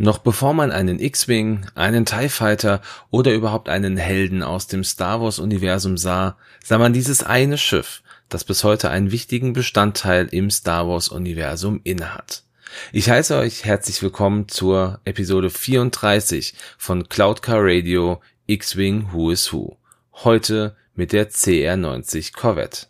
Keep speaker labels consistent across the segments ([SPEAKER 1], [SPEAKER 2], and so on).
[SPEAKER 1] Noch bevor man einen X-Wing, einen TIE Fighter oder überhaupt einen Helden aus dem Star Wars Universum sah, sah man dieses eine Schiff, das bis heute einen wichtigen Bestandteil im Star Wars Universum innehat. Ich heiße euch herzlich willkommen zur Episode 34 von Cloud Car Radio X-Wing Who is Who. Heute mit der CR90 Corvette.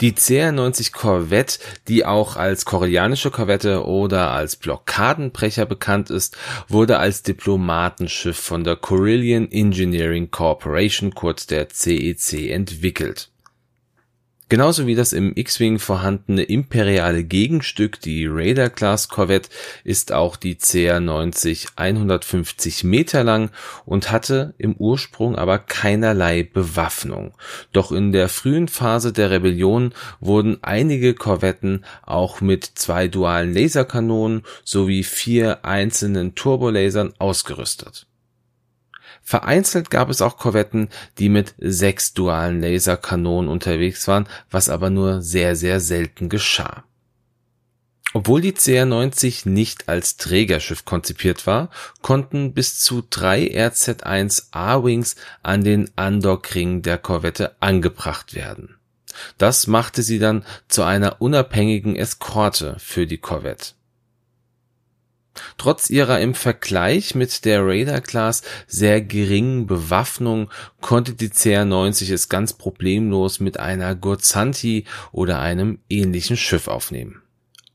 [SPEAKER 1] Die CR90 Corvette, die auch als koreanische Korvette oder als Blockadenbrecher bekannt ist, wurde als Diplomatenschiff von der Carillion Engineering Corporation, kurz der CEC, e entwickelt Genauso wie das im X-Wing vorhandene imperiale Gegenstück, die Raider-Class Corvette, ist auch die CR-90 150 Meter lang und hatte im Ursprung aber keinerlei Bewaffnung. Doch in der frühen Phase der Rebellion wurden einige Korvetten auch mit zwei dualen Laserkanonen sowie vier einzelnen Turbolasern ausgerüstet Vereinzelt gab es auch Korvetten, die mit sechs dualen Laserkanonen unterwegs waren, was aber nur sehr, sehr selten geschah. Obwohl die CR-90 nicht als Trägerschiff konzipiert war, konnten bis zu drei RZ-1 A-Wings an den Andockring der Korvette angebracht werden. Das machte sie dann zu einer unabhängigen Eskorte für die Korvette Trotz ihrer im Vergleich mit der Raider Class sehr geringen Bewaffnung konnte die CR-90 es ganz problemlos mit einer Gurzanti oder einem ähnlichen Schiff aufnehmen.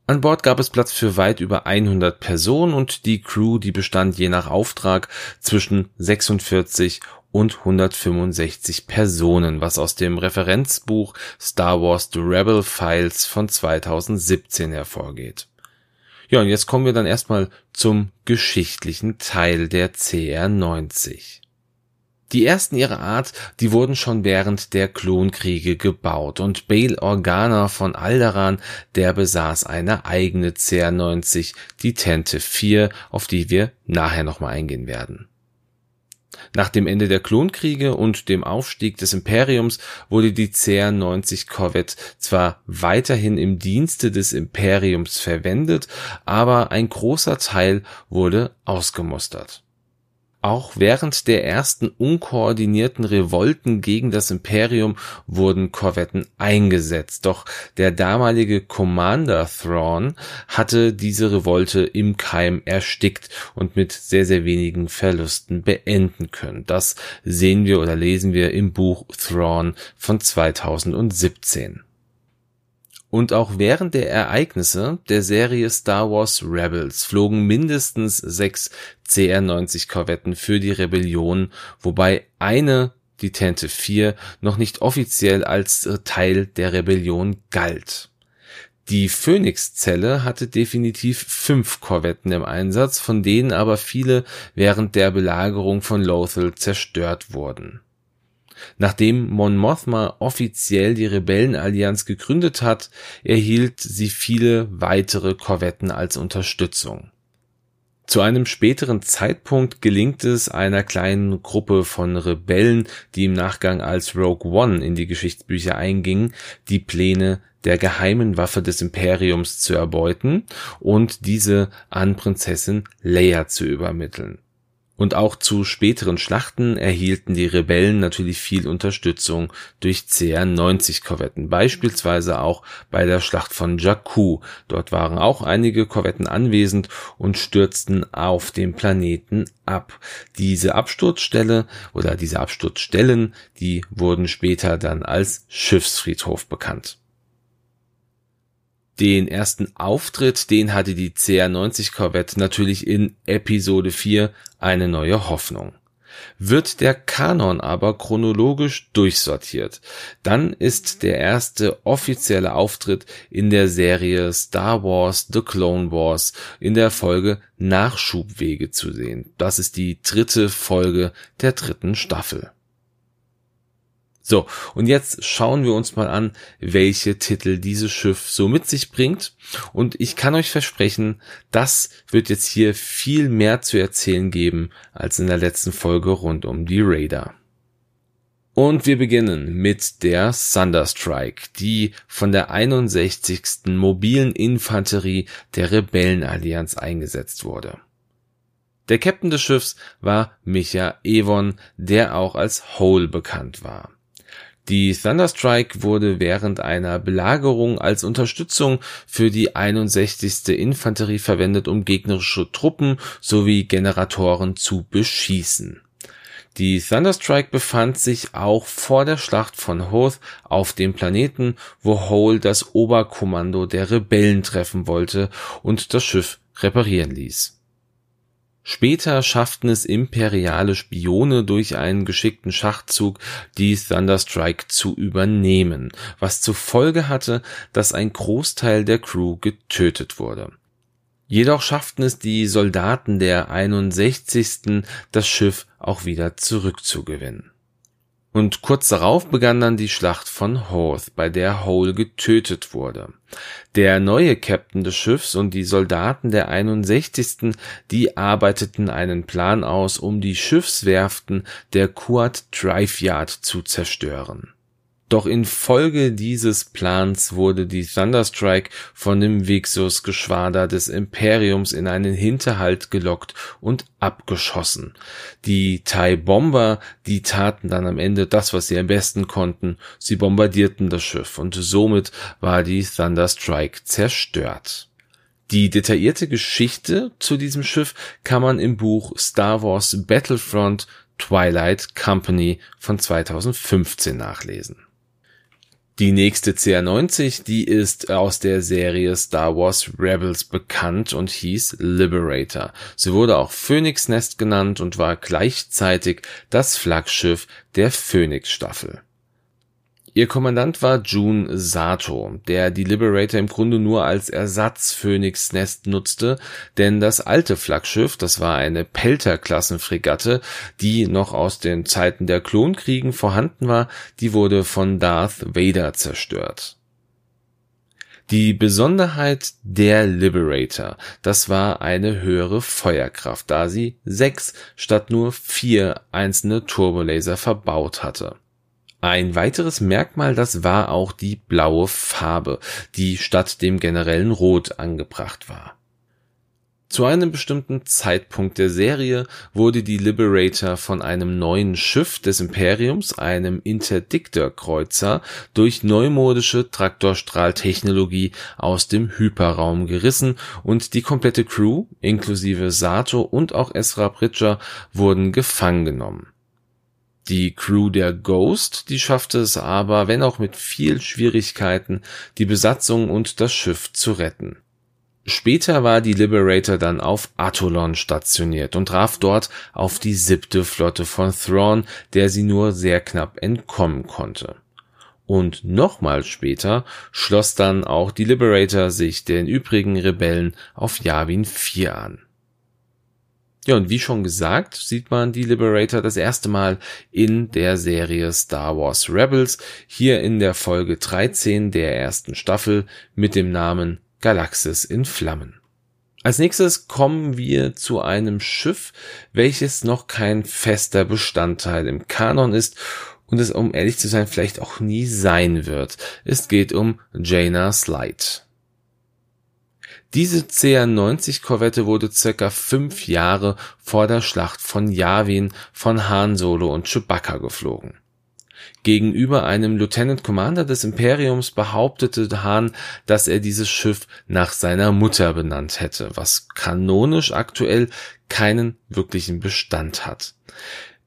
[SPEAKER 1] An Bord gab es Platz für weit über 100 Personen und die Crew, die bestand je nach Auftrag zwischen 46 und 165 Personen, was aus dem Referenzbuch Star Wars The Rebel Files von 2017 hervorgeht. Ja, und jetzt kommen wir dann erstmal zum geschichtlichen Teil der CR90. Die ersten ihrer Art, die wurden schon während der Klonkriege gebaut und Bail Organa von Alderan, der besaß eine eigene CR90, die Tente 4, auf die wir nachher nochmal eingehen werden. Nach dem Ende der Klonkriege und dem Aufstieg des Imperiums wurde die CR-90 Corvette zwar weiterhin im Dienste des Imperiums verwendet, aber ein großer Teil wurde ausgemustert auch während der ersten unkoordinierten Revolten gegen das Imperium wurden Korvetten eingesetzt, doch der damalige Commander Thrawn hatte diese Revolte im Keim erstickt und mit sehr, sehr wenigen Verlusten beenden können. Das sehen wir oder lesen wir im Buch Thrawn von 2017 und auch während der Ereignisse der Serie Star Wars Rebels flogen mindestens sechs CR-90 Korvetten für die Rebellion, wobei eine, die Tente 4, noch nicht offiziell als Teil der Rebellion galt. Die Phoenix-Zelle hatte definitiv fünf Korvetten im Einsatz, von denen aber viele während der Belagerung von Lothal zerstört wurden Nachdem Mon Mothma offiziell die Rebellenallianz gegründet hat, erhielt sie viele weitere Korvetten als Unterstützung. Zu einem späteren Zeitpunkt gelingt es einer kleinen Gruppe von Rebellen, die im Nachgang als Rogue One in die Geschichtsbücher eingingen, die Pläne der geheimen Waffe des Imperiums zu erbeuten und diese an Prinzessin Leia zu übermitteln. Und auch zu späteren Schlachten erhielten die Rebellen natürlich viel Unterstützung durch CR-90-Korvetten, beispielsweise auch bei der Schlacht von Jakku. Dort waren auch einige Korvetten anwesend und stürzten auf dem Planeten ab. Diese Absturzstelle oder diese Absturzstellen, die wurden später dann als Schiffsfriedhof bekannt. Den ersten Auftritt, den hatte die CR90 Corvette natürlich in Episode 4 eine neue Hoffnung. Wird der Kanon aber chronologisch durchsortiert, dann ist der erste offizielle Auftritt in der Serie Star Wars The Clone Wars in der Folge Nachschubwege zu sehen. Das ist die dritte Folge der dritten Staffel. So, und jetzt schauen wir uns mal an, welche Titel dieses Schiff so mit sich bringt. Und ich kann euch versprechen, das wird jetzt hier viel mehr zu erzählen geben als in der letzten Folge rund um die Raider. Und wir beginnen mit der Thunderstrike, die von der 61. mobilen Infanterie der Rebellenallianz eingesetzt wurde. Der Captain des Schiffs war Micha Evon, der auch als Hole bekannt war. Die Thunderstrike wurde während einer Belagerung als Unterstützung für die 61. Infanterie verwendet, um gegnerische Truppen sowie Generatoren zu beschießen. Die Thunderstrike befand sich auch vor der Schlacht von Hoth auf dem Planeten, wo Hole das Oberkommando der Rebellen treffen wollte und das Schiff reparieren ließ. Später schafften es imperiale Spione durch einen geschickten Schachzug, die Thunderstrike zu übernehmen, was zur Folge hatte, dass ein Großteil der Crew getötet wurde. Jedoch schafften es die Soldaten der 61. das Schiff auch wieder zurückzugewinnen und kurz darauf begann dann die Schlacht von Hoth, bei der Hole getötet wurde. Der neue Captain des Schiffs und die Soldaten der 61. die arbeiteten einen Plan aus, um die Schiffswerften der Quad Drive Yard zu zerstören. Doch infolge dieses Plans wurde die Thunderstrike von dem Vixus-Geschwader des Imperiums in einen Hinterhalt gelockt und abgeschossen. Die Thai Bomber, die taten dann am Ende das, was sie am besten konnten. Sie bombardierten das Schiff und somit war die Thunderstrike zerstört. Die detaillierte Geschichte zu diesem Schiff kann man im Buch Star Wars Battlefront Twilight Company von 2015 nachlesen. Die nächste CR90, die ist aus der Serie Star Wars Rebels bekannt und hieß Liberator. Sie wurde auch Phoenix Nest genannt und war gleichzeitig das Flaggschiff der Phoenix Staffel. Ihr Kommandant war Jun Sato, der die Liberator im Grunde nur als Ersatz Phoenix Nest nutzte, denn das alte Flaggschiff, das war eine Pelter-Klassenfregatte, die noch aus den Zeiten der Klonkriegen vorhanden war, die wurde von Darth Vader zerstört. Die Besonderheit der Liberator, das war eine höhere Feuerkraft, da sie sechs statt nur vier einzelne Turbolaser verbaut hatte. Ein weiteres Merkmal, das war auch die blaue Farbe, die statt dem generellen Rot angebracht war. Zu einem bestimmten Zeitpunkt der Serie wurde die Liberator von einem neuen Schiff des Imperiums, einem Interdictor-Kreuzer, durch neumodische Traktorstrahltechnologie aus dem Hyperraum gerissen und die komplette Crew, inklusive Sato und auch Ezra Bridger, wurden gefangen genommen. Die Crew der Ghost, die schaffte es aber, wenn auch mit viel Schwierigkeiten, die Besatzung und das Schiff zu retten. Später war die Liberator dann auf Atolon stationiert und traf dort auf die siebte Flotte von Thrawn, der sie nur sehr knapp entkommen konnte. Und nochmal später schloss dann auch die Liberator sich den übrigen Rebellen auf Yavin 4 an. Ja, und wie schon gesagt, sieht man die Liberator das erste Mal in der Serie Star Wars Rebels, hier in der Folge 13 der ersten Staffel mit dem Namen Galaxis in Flammen. Als nächstes kommen wir zu einem Schiff, welches noch kein fester Bestandteil im Kanon ist und es, um ehrlich zu sein, vielleicht auch nie sein wird. Es geht um Jaina Slide. Diese CR-90 Korvette wurde circa fünf Jahre vor der Schlacht von Yavin von Han Solo und Chewbacca geflogen. Gegenüber einem Lieutenant Commander des Imperiums behauptete Han, dass er dieses Schiff nach seiner Mutter benannt hätte, was kanonisch aktuell keinen wirklichen Bestand hat.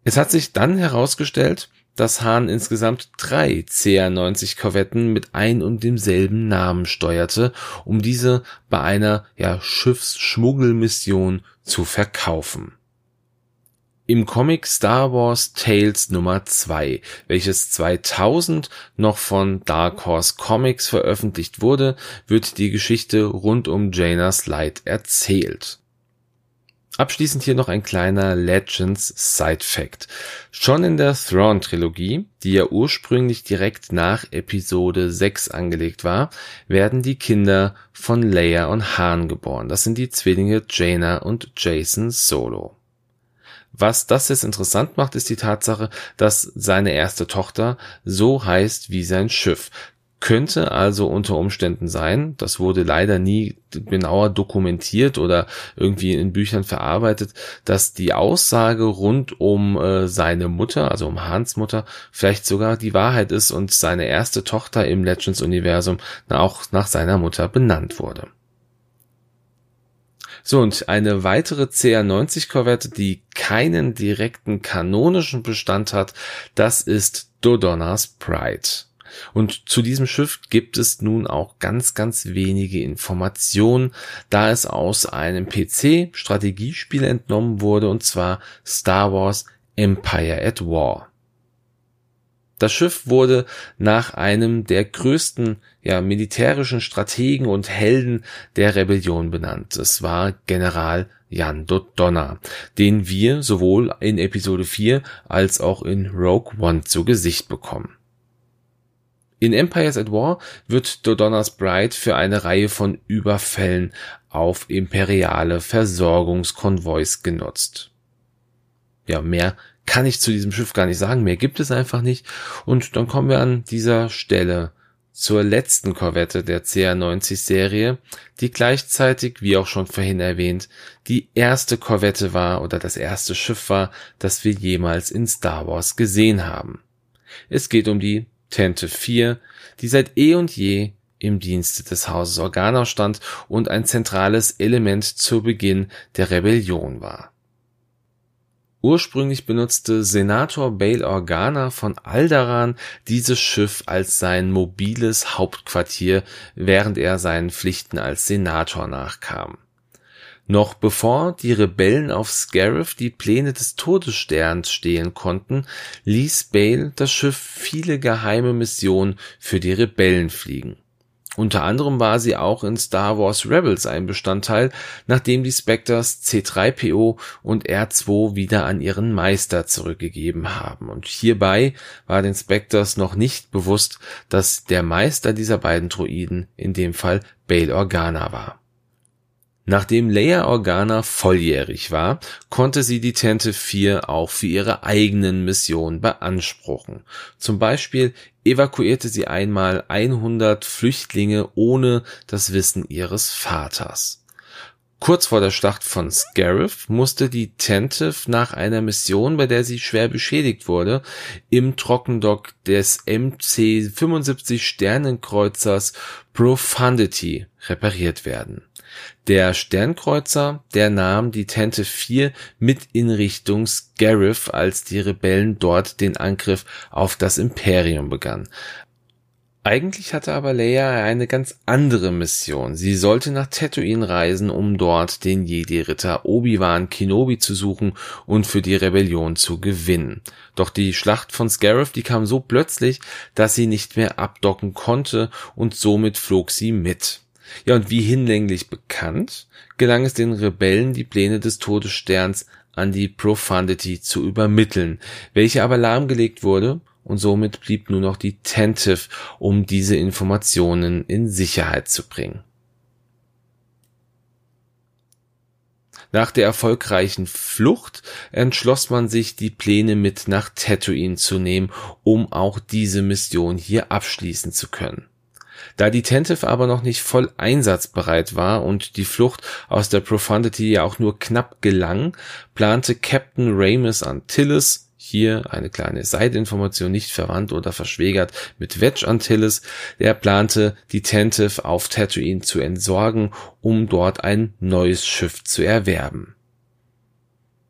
[SPEAKER 1] Es hat sich dann herausgestellt, dass Hahn insgesamt drei CR-90 mit ein und demselben Namen steuerte, um diese bei einer ja, Schiffsschmuggelmission zu verkaufen. Im Comic Star Wars Tales Nummer 2, welches 2000 noch von Dark Horse Comics veröffentlicht wurde, wird die Geschichte rund um Jaina Slide erzählt. Abschließend hier noch ein kleiner Legends Side Fact. Schon in der Thrawn Trilogie, die ja ursprünglich direkt nach Episode 6 angelegt war, werden die Kinder von Leia und Han geboren. Das sind die Zwillinge Jaina und Jason Solo. Was das jetzt interessant macht, ist die Tatsache, dass seine erste Tochter so heißt wie sein Schiff. Könnte also unter Umständen sein, das wurde leider nie genauer dokumentiert oder irgendwie in Büchern verarbeitet, dass die Aussage rund um äh, seine Mutter, also um Hans Mutter, vielleicht sogar die Wahrheit ist und seine erste Tochter im Legends-Universum auch nach seiner Mutter benannt wurde. So, und eine weitere CR90-Korvette, die keinen direkten kanonischen Bestand hat, das ist Dodonna's Pride. Und zu diesem Schiff gibt es nun auch ganz, ganz wenige Informationen, da es aus einem PC-Strategiespiel entnommen wurde, und zwar Star Wars Empire at War. Das Schiff wurde nach einem der größten ja, militärischen Strategen und Helden der Rebellion benannt. Es war General Jan Dodonna, den wir sowohl in Episode 4 als auch in Rogue One zu Gesicht bekommen. In Empires at War wird Dodonnas Bride für eine Reihe von Überfällen auf imperiale Versorgungskonvois genutzt. Ja, mehr kann ich zu diesem Schiff gar nicht sagen, mehr gibt es einfach nicht. Und dann kommen wir an dieser Stelle zur letzten Korvette der CR90-Serie, die gleichzeitig, wie auch schon vorhin erwähnt, die erste Korvette war oder das erste Schiff war, das wir jemals in Star Wars gesehen haben. Es geht um die Tente 4, die seit eh und je im Dienste des Hauses Organa stand und ein zentrales Element zu Beginn der Rebellion war. Ursprünglich benutzte Senator Bail Organa von Alderaan dieses Schiff als sein mobiles Hauptquartier, während er seinen Pflichten als Senator nachkam noch bevor die Rebellen auf Scarif die Pläne des Todessterns stehlen konnten, ließ Bale das Schiff viele geheime Missionen für die Rebellen fliegen. Unter anderem war sie auch in Star Wars Rebels ein Bestandteil, nachdem die Spectres C3PO und R2 wieder an ihren Meister zurückgegeben haben. Und hierbei war den Spectres noch nicht bewusst, dass der Meister dieser beiden Droiden in dem Fall Bail Organa war. Nachdem Leia Organa volljährig war, konnte sie die Tente 4 auch für ihre eigenen Missionen beanspruchen. Zum Beispiel evakuierte sie einmal 100 Flüchtlinge ohne das Wissen ihres Vaters. Kurz vor der Schlacht von Scarif musste die Tentive nach einer Mission, bei der sie schwer beschädigt wurde, im Trockendock des MC-75 Sternenkreuzers Profundity repariert werden. Der Sternkreuzer, der nahm die Tente 4 mit in Richtung Scarif, als die Rebellen dort den Angriff auf das Imperium begannen. Eigentlich hatte aber Leia eine ganz andere Mission. Sie sollte nach Tatooine reisen, um dort den Jedi-Ritter Obi-Wan Kenobi zu suchen und für die Rebellion zu gewinnen. Doch die Schlacht von Scarif, die kam so plötzlich, dass sie nicht mehr abdocken konnte und somit flog sie mit. Ja, und wie hinlänglich bekannt, gelang es den Rebellen, die Pläne des Todessterns an die Profundity zu übermitteln, welche aber lahmgelegt wurde und somit blieb nur noch die Tentive, um diese Informationen in Sicherheit zu bringen. Nach der erfolgreichen Flucht entschloss man sich, die Pläne mit nach Tatooine zu nehmen, um auch diese Mission hier abschließen zu können. Da die Tentive aber noch nicht voll einsatzbereit war und die Flucht aus der Profundity ja auch nur knapp gelang, plante Captain Ramus Antilles hier eine kleine Seitinformation nicht verwandt oder verschwägert mit Wedge Antilles. Der plante, die Tentive auf Tatooine zu entsorgen, um dort ein neues Schiff zu erwerben.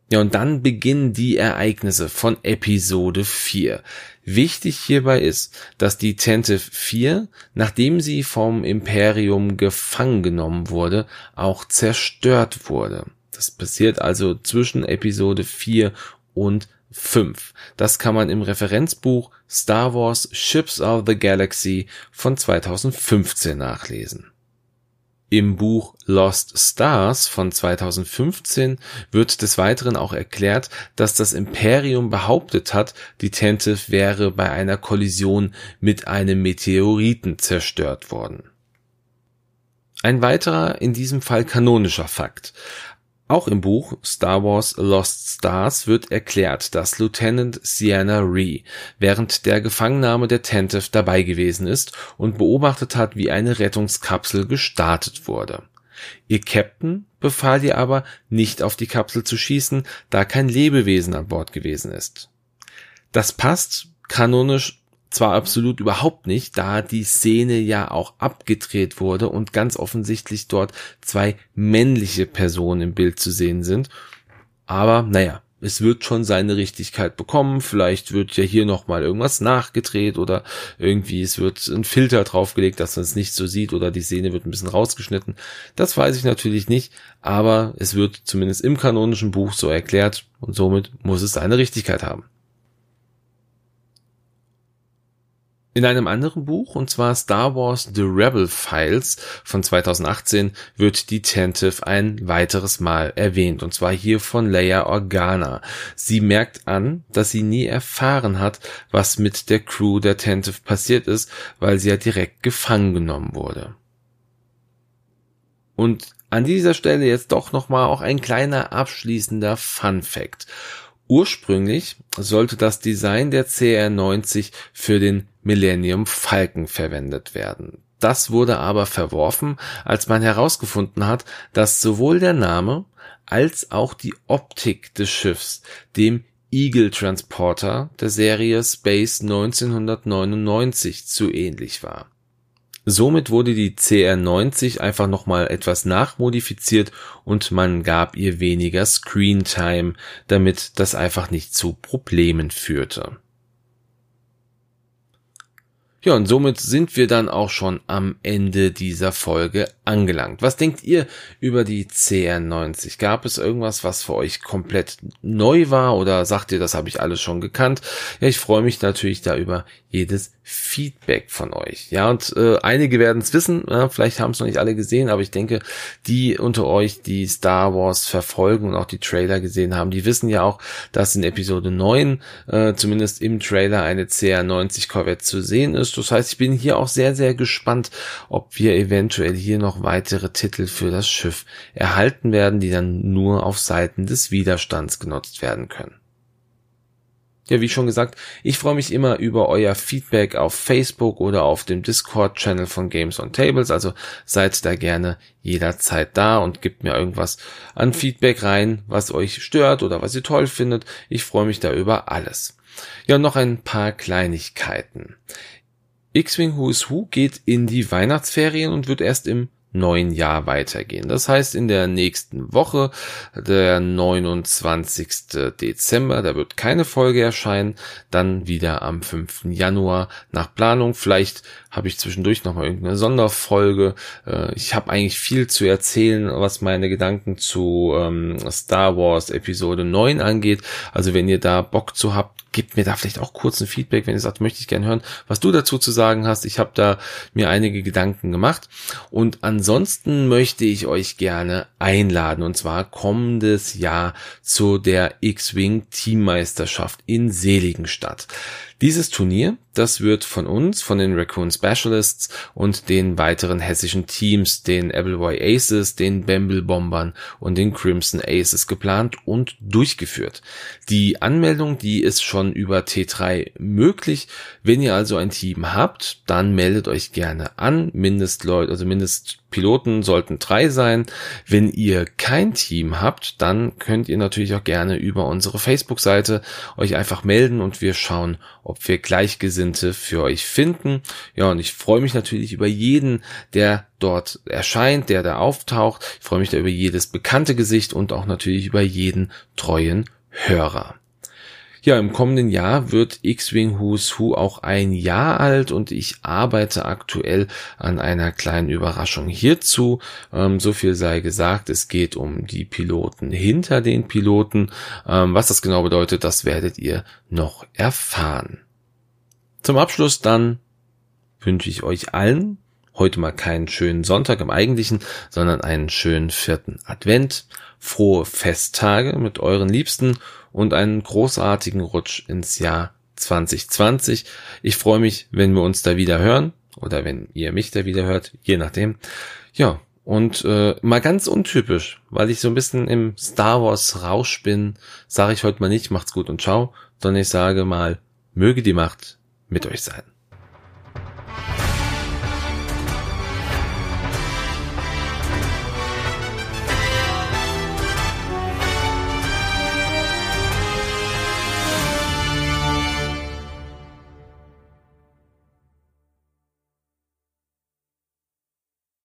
[SPEAKER 1] Ja, und dann beginnen die Ereignisse von Episode 4. Wichtig hierbei ist, dass die Tentive 4, nachdem sie vom Imperium gefangen genommen wurde, auch zerstört wurde. Das passiert also zwischen Episode 4 und 5. Das kann man im Referenzbuch Star Wars Ships of the Galaxy von 2015 nachlesen. Im Buch Lost Stars von 2015 wird des Weiteren auch erklärt, dass das Imperium behauptet hat, die Tentive wäre bei einer Kollision mit einem Meteoriten zerstört worden. Ein weiterer, in diesem Fall kanonischer Fakt. Auch im Buch Star Wars Lost Stars wird erklärt, dass Lieutenant Sienna Ree während der Gefangennahme der Tentive dabei gewesen ist und beobachtet hat, wie eine Rettungskapsel gestartet wurde. Ihr Captain befahl ihr aber, nicht auf die Kapsel zu schießen, da kein Lebewesen an Bord gewesen ist. Das passt kanonisch zwar absolut überhaupt nicht, da die Szene ja auch abgedreht wurde und ganz offensichtlich dort zwei männliche Personen im Bild zu sehen sind. Aber naja, es wird schon seine Richtigkeit bekommen. Vielleicht wird ja hier nochmal irgendwas nachgedreht oder irgendwie es wird ein Filter draufgelegt, dass man es nicht so sieht oder die Szene wird ein bisschen rausgeschnitten. Das weiß ich natürlich nicht, aber es wird zumindest im kanonischen Buch so erklärt und somit muss es seine Richtigkeit haben. In einem anderen Buch, und zwar Star Wars The Rebel Files von 2018, wird die Tentive ein weiteres Mal erwähnt, und zwar hier von Leia Organa. Sie merkt an, dass sie nie erfahren hat, was mit der Crew der Tentive passiert ist, weil sie ja direkt gefangen genommen wurde. Und an dieser Stelle jetzt doch nochmal auch ein kleiner abschließender Fun Fact. Ursprünglich sollte das Design der CR90 für den Millennium Falcon verwendet werden. Das wurde aber verworfen, als man herausgefunden hat, dass sowohl der Name als auch die Optik des Schiffs dem Eagle Transporter der Serie Space 1999 zu ähnlich war. Somit wurde die CR90 einfach nochmal etwas nachmodifiziert und man gab ihr weniger Screentime, damit das einfach nicht zu Problemen führte. Ja, und somit sind wir dann auch schon am Ende dieser Folge angelangt. Was denkt ihr über die CR90? Gab es irgendwas, was für euch komplett neu war oder sagt ihr, das habe ich alles schon gekannt? Ja, ich freue mich natürlich da über jedes Feedback von euch. Ja, und äh, einige werden es wissen, ja, vielleicht haben es noch nicht alle gesehen, aber ich denke, die unter euch, die Star Wars verfolgen und auch die Trailer gesehen haben, die wissen ja auch, dass in Episode 9 äh, zumindest im Trailer eine CR90 Corvette zu sehen ist. Das heißt, ich bin hier auch sehr, sehr gespannt, ob wir eventuell hier noch weitere Titel für das Schiff erhalten werden, die dann nur auf Seiten des Widerstands genutzt werden können. Ja, wie schon gesagt, ich freue mich immer über euer Feedback auf Facebook oder auf dem Discord-Channel von Games on Tables. Also seid da gerne jederzeit da und gebt mir irgendwas an Feedback rein, was euch stört oder was ihr toll findet. Ich freue mich da über alles. Ja, noch ein paar Kleinigkeiten. X-Wing Who is Who geht in die Weihnachtsferien und wird erst im neuen Jahr weitergehen. Das heißt, in der nächsten Woche, der 29. Dezember, da wird keine Folge erscheinen, dann wieder am 5. Januar nach Planung. Vielleicht habe ich zwischendurch noch mal irgendeine Sonderfolge. Äh, ich habe eigentlich viel zu erzählen, was meine Gedanken zu ähm, Star Wars Episode 9 angeht. Also wenn ihr da Bock zu habt, gebt mir da vielleicht auch kurz ein Feedback, wenn ihr sagt, möchte ich gerne hören, was du dazu zu sagen hast. Ich habe da mir einige Gedanken gemacht und ansonsten möchte ich euch gerne einladen und zwar kommendes Jahr zu der X-Wing Teammeisterschaft in Seligenstadt. Dieses Turnier, das wird von uns, von den Raccoon Specialists und den weiteren hessischen Teams, den Appleboy Aces, den Bamble Bombern und den Crimson Aces geplant und durchgeführt. Die Anmeldung, die ist schon über T3 möglich. Wenn ihr also ein Team habt, dann meldet euch gerne an. Mindestleute, also Mindest Piloten sollten drei sein. Wenn ihr kein Team habt, dann könnt ihr natürlich auch gerne über unsere Facebook-Seite euch einfach melden und wir schauen, ob wir Gleichgesinnte für euch finden. Ja, und ich freue mich natürlich über jeden, der dort erscheint, der da auftaucht. Ich freue mich da über jedes bekannte Gesicht und auch natürlich über jeden treuen Hörer. Ja, im kommenden Jahr wird X-Wing Who's Who auch ein Jahr alt und ich arbeite aktuell an einer kleinen Überraschung hierzu. Ähm, so viel sei gesagt, es geht um die Piloten hinter den Piloten. Ähm, was das genau bedeutet, das werdet ihr noch erfahren. Zum Abschluss dann wünsche ich euch allen heute mal keinen schönen Sonntag im eigentlichen, sondern einen schönen vierten Advent, frohe Festtage mit euren Liebsten und einen großartigen Rutsch ins Jahr 2020. Ich freue mich, wenn wir uns da wieder hören oder wenn ihr mich da wieder hört, je nachdem. Ja, und äh, mal ganz untypisch, weil ich so ein bisschen im Star Wars Rausch bin, sage ich heute mal nicht, macht's gut und ciao, sondern ich sage mal, möge die Macht mit euch sein.